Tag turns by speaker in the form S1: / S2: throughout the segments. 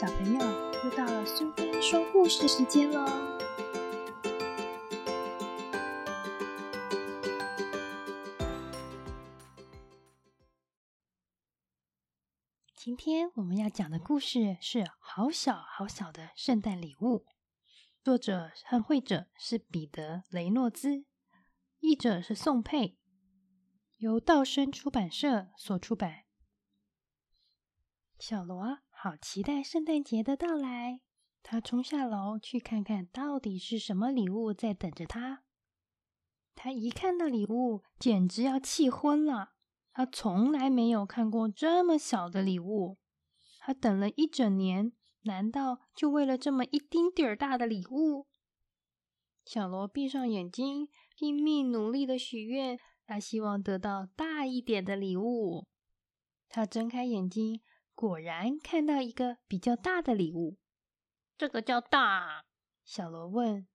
S1: 小朋友，又到了苏菲说故事时间喽！今天我们要讲的故事是《好小好小的圣诞礼物》，作者和绘者是彼得·雷诺兹，译者是宋佩，由道生出版社所出版。小罗好期待圣诞节的到来，他冲下楼去看看到底是什么礼物在等着他。他一看到礼物，简直要气昏了。他从来没有看过这么小的礼物。他等了一整年，难道就为了这么一丁点儿大的礼物？小罗闭上眼睛，拼命努力的许愿，他希望得到大一点的礼物。他睁开眼睛。果然看到一个比较大的礼物，
S2: 这个叫大。
S1: 小罗问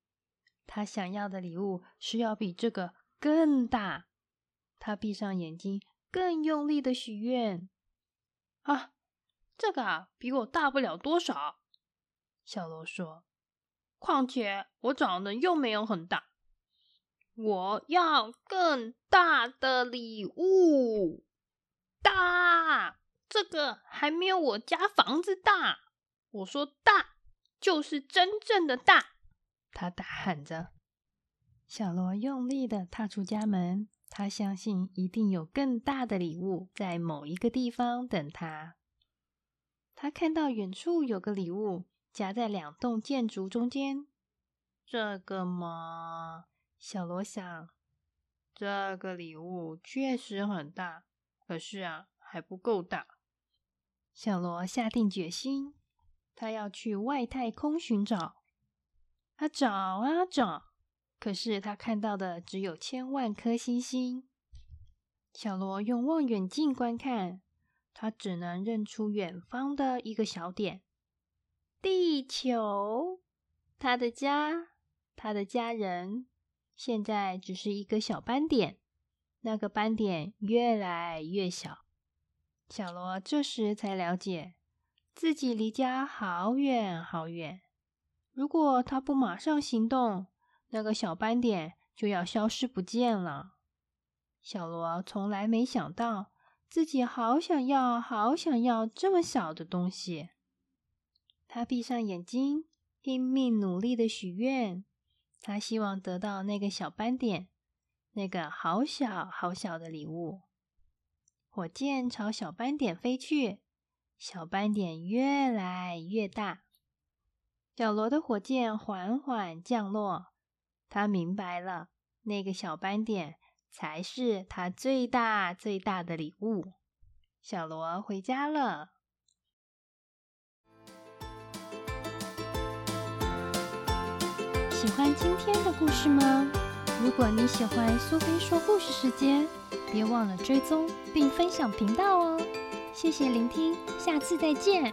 S1: 他想要的礼物是要比这个更大。他闭上眼睛，更用力的许愿。
S2: 啊，这个啊，比我大不了多少。
S1: 小罗说：“
S2: 况且我长得又没有很大，我要更大的礼物，大。”这个还没有我家房子大。我说大，就是真正的大。
S1: 他大喊着。小罗用力的踏出家门，他相信一定有更大的礼物在某一个地方等他。他看到远处有个礼物夹在两栋建筑中间。这个吗？小罗想，这个礼物确实很大，可是啊，还不够大。小罗下定决心，他要去外太空寻找。他找啊找，可是他看到的只有千万颗星星。小罗用望远镜观看，他只能认出远方的一个小点——地球。他的家，他的家人，现在只是一个小斑点。那个斑点越来越小。小罗这时才了解，自己离家好远好远。如果他不马上行动，那个小斑点就要消失不见了。小罗从来没想到，自己好想要、好想要这么小的东西。他闭上眼睛，拼命努力的许愿。他希望得到那个小斑点，那个好小好小的礼物。火箭朝小斑点飞去，小斑点越来越大。小罗的火箭缓缓降落，他明白了，那个小斑点才是他最大最大的礼物。小罗回家了。喜欢今天的故事吗？如果你喜欢苏菲说故事时间。别忘了追踪并分享频道哦！谢谢聆听，下次再见。